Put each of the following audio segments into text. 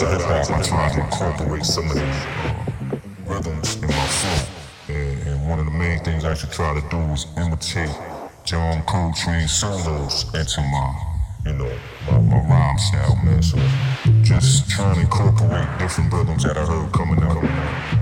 Once I tried to incorporate some of these uh, rhythms in my flow. And, and one of the main things I should try to do is imitate John Coltrane solos into my, you know, my, my rhyme style, man. So just trying to incorporate different rhythms that I heard coming out. Out.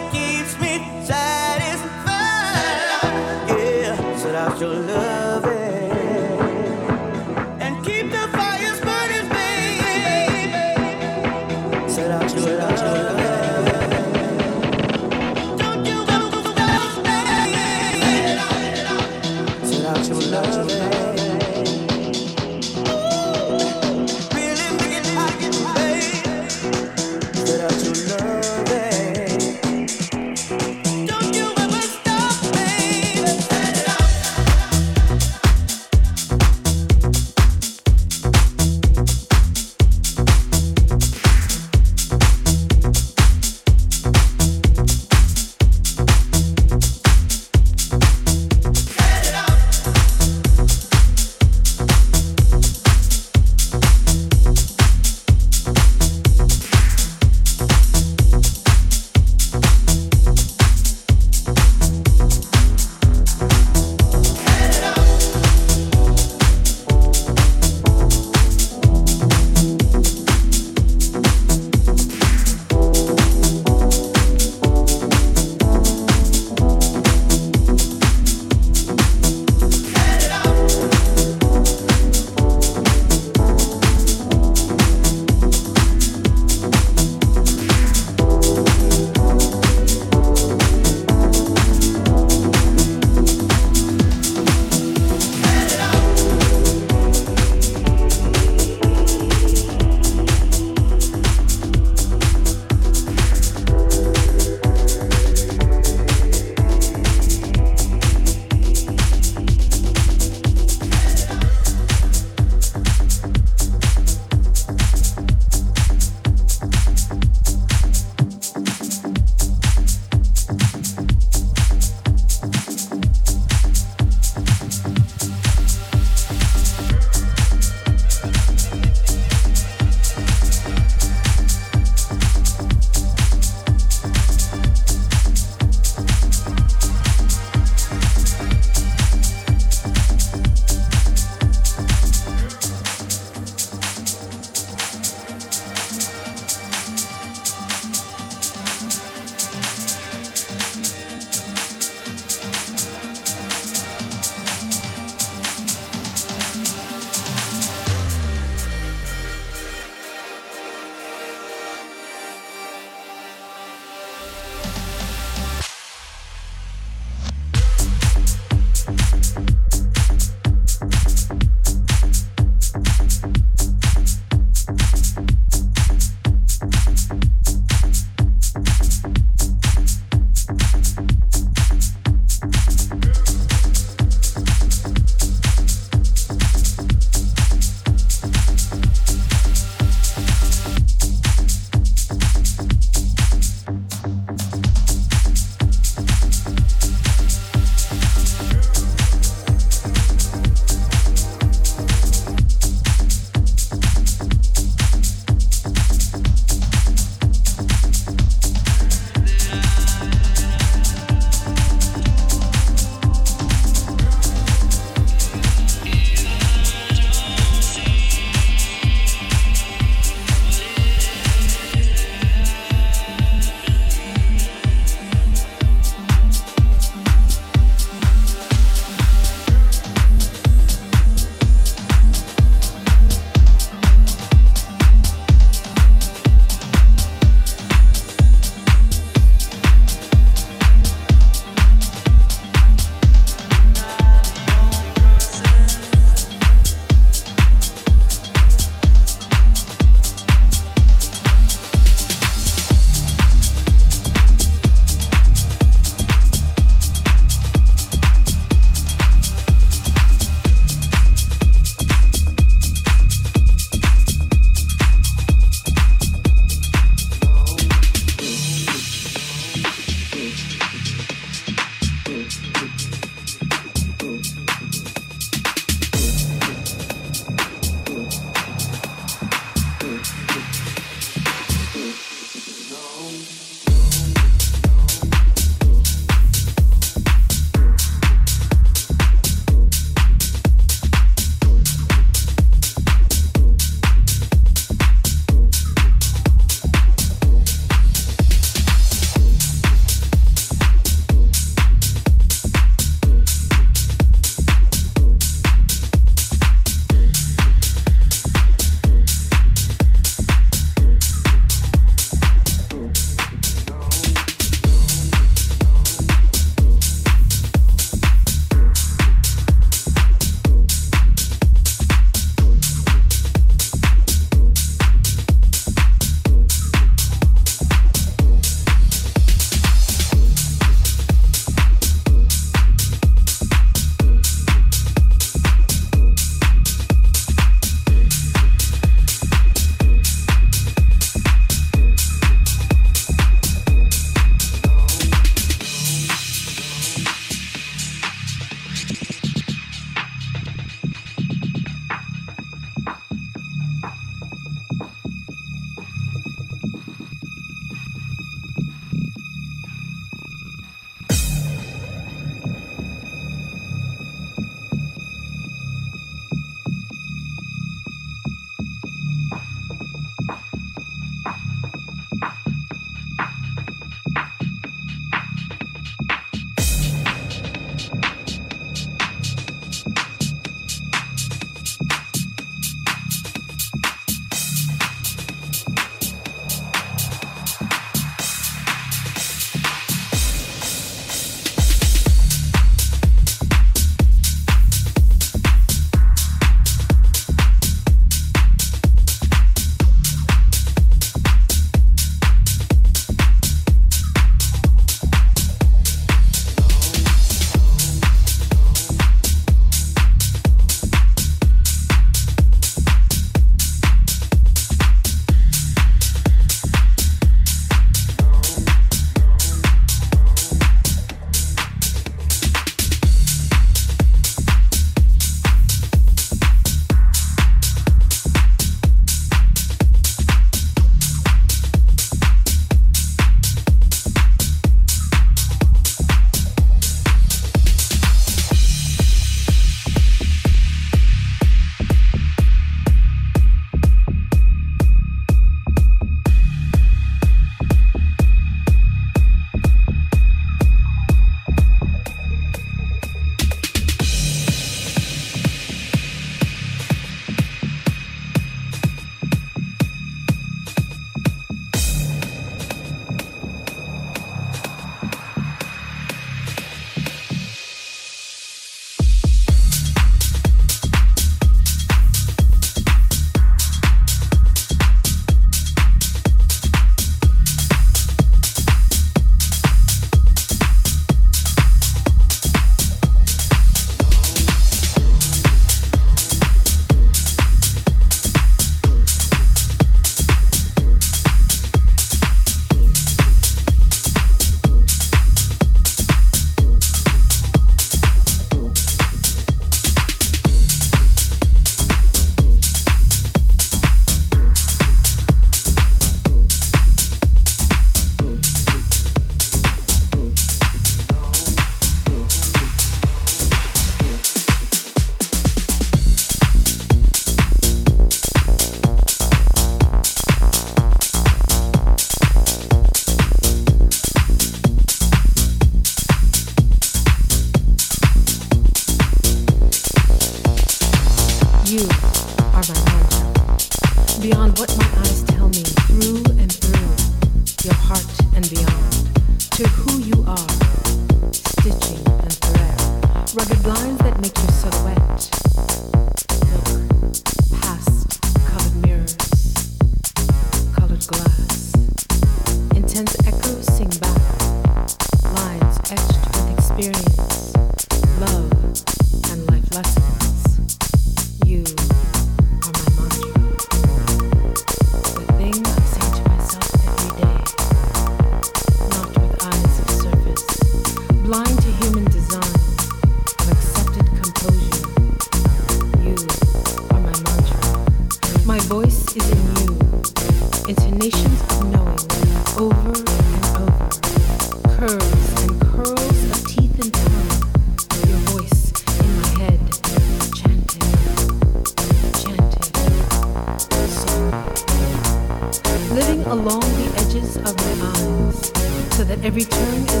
every turn.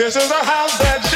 This is a house that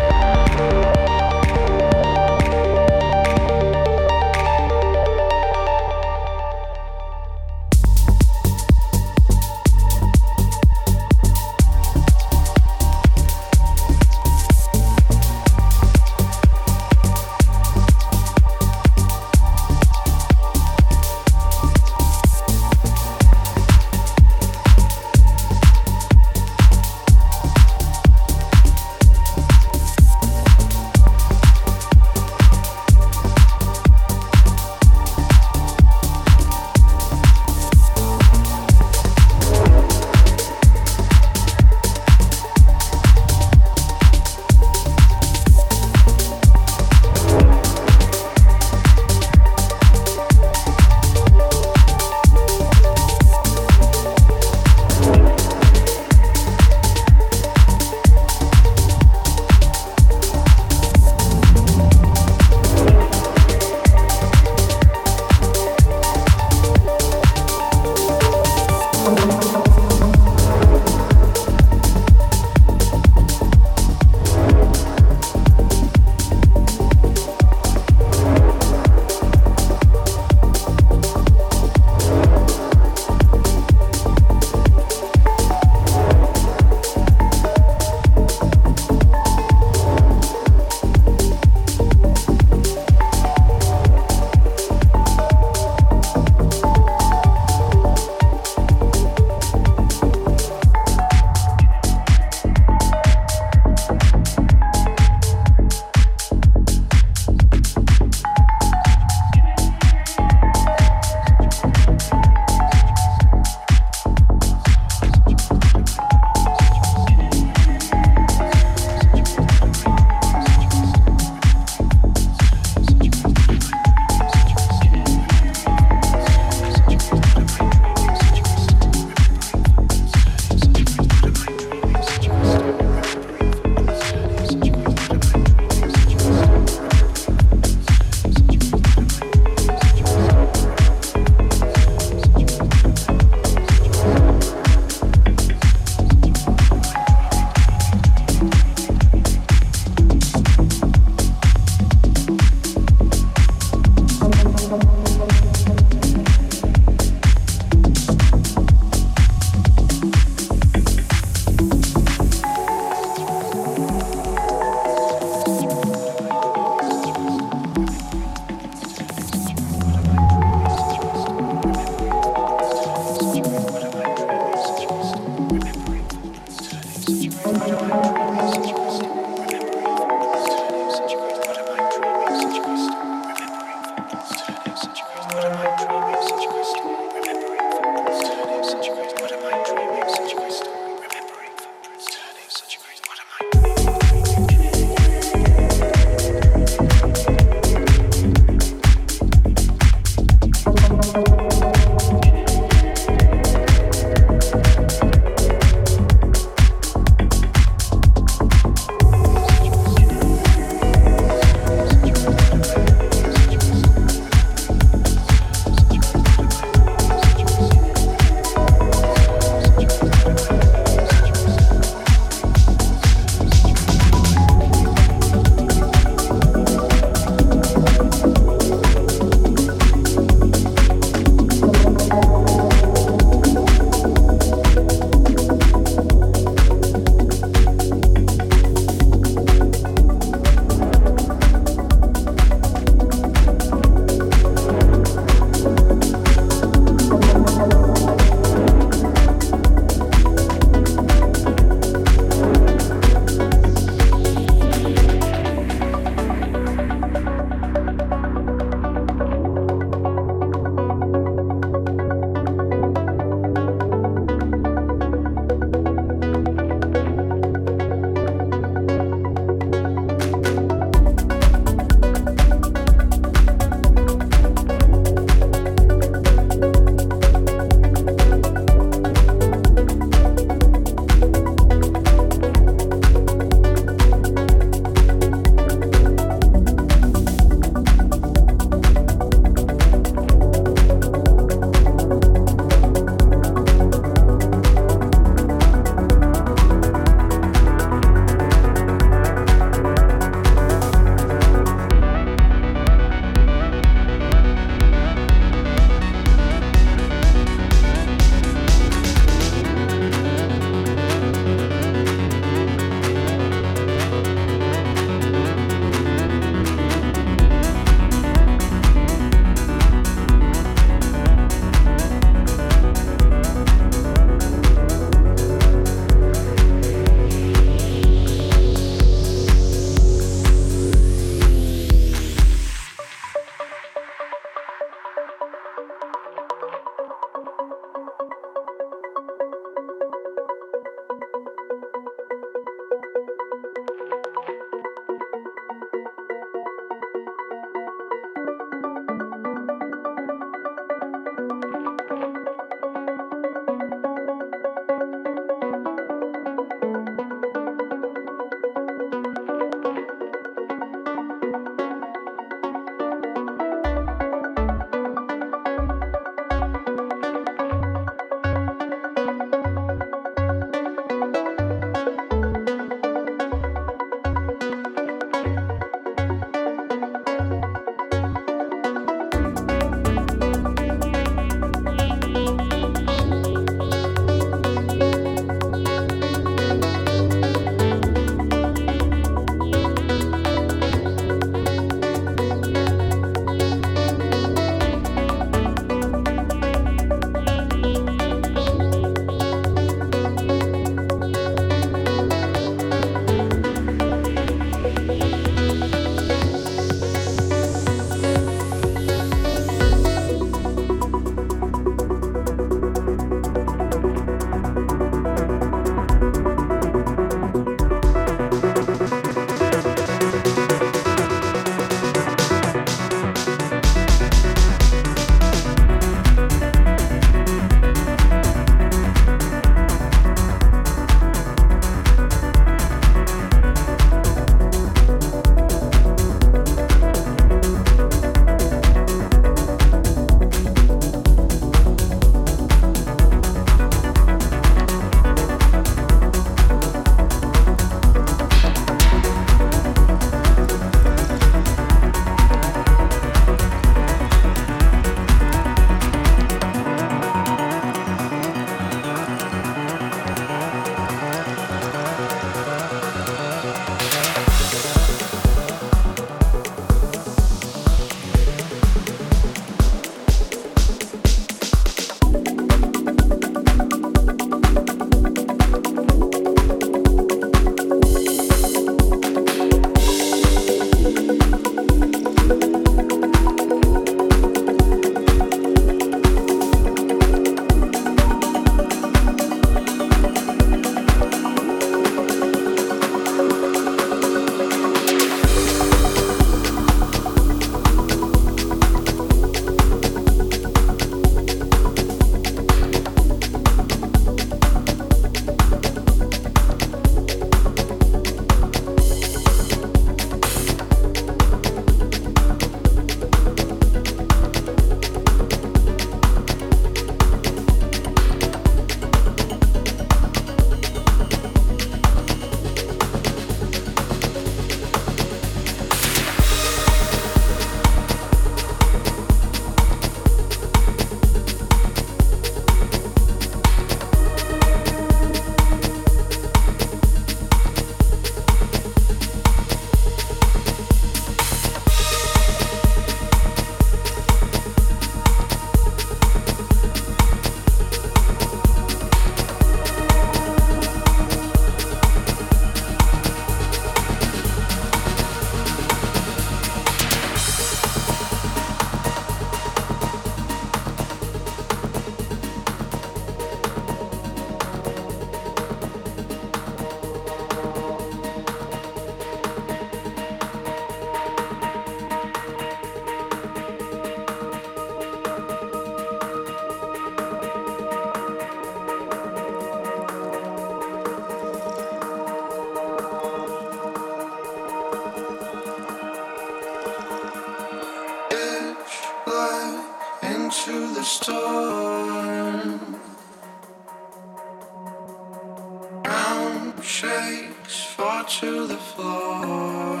shakes fall to the floor.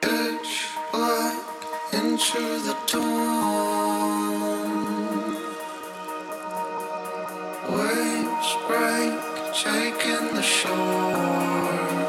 Pitch black into the dawn. Waves break, taking the shore.